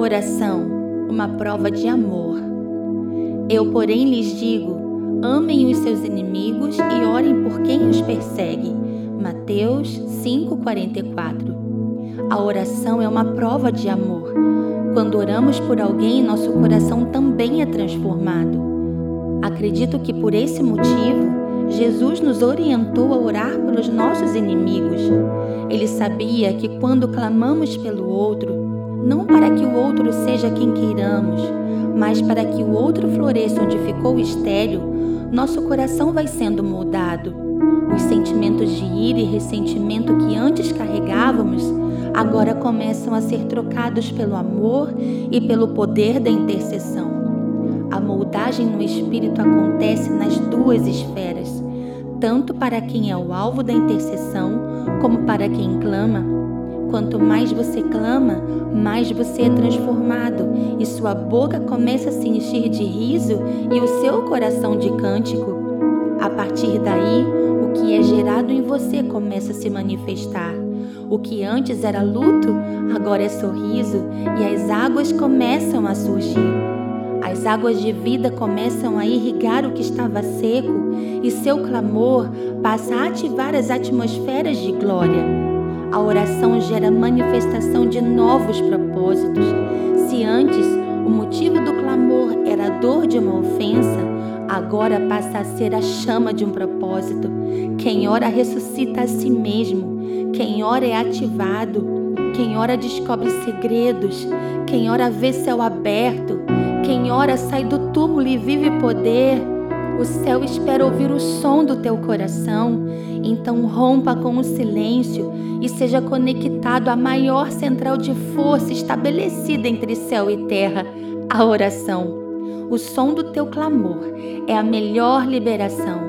Oração, uma prova de amor. Eu, porém, lhes digo: amem os seus inimigos e orem por quem os persegue. Mateus 5:44. A oração é uma prova de amor. Quando oramos por alguém, nosso coração também é transformado. Acredito que por esse motivo, Jesus nos orientou a orar pelos nossos inimigos. Ele sabia que quando clamamos pelo outro, não para que o outro seja quem queiramos, mas para que o outro floresça onde ficou estéril, nosso coração vai sendo moldado. Os sentimentos de ira e ressentimento que antes carregávamos agora começam a ser trocados pelo amor e pelo poder da intercessão. A moldagem no espírito acontece nas duas esferas, tanto para quem é o alvo da intercessão, como para quem clama. Quanto mais você clama, mais você é transformado, e sua boca começa a se encher de riso e o seu coração de cântico. A partir daí, o que é gerado em você começa a se manifestar. O que antes era luto, agora é sorriso, e as águas começam a surgir. As águas de vida começam a irrigar o que estava seco e seu clamor passa a ativar as atmosferas de glória. A oração gera manifestação de novos propósitos. Se antes o motivo do clamor era a dor de uma ofensa, agora passa a ser a chama de um propósito. Quem ora ressuscita a si mesmo. Quem ora é ativado. Quem ora descobre segredos. Quem ora vê céu aberto. Quem ora sai do túmulo e vive poder. O céu espera ouvir o som do teu coração. Então rompa com o silêncio e seja conectado à maior central de força estabelecida entre céu e terra, a oração. O som do teu clamor é a melhor liberação,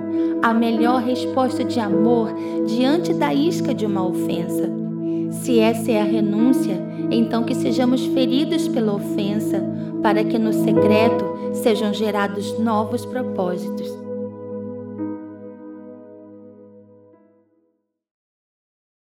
a melhor resposta de amor diante da isca de uma ofensa. Se essa é a renúncia, então que sejamos feridos pela ofensa, para que no secreto sejam gerados novos propósitos.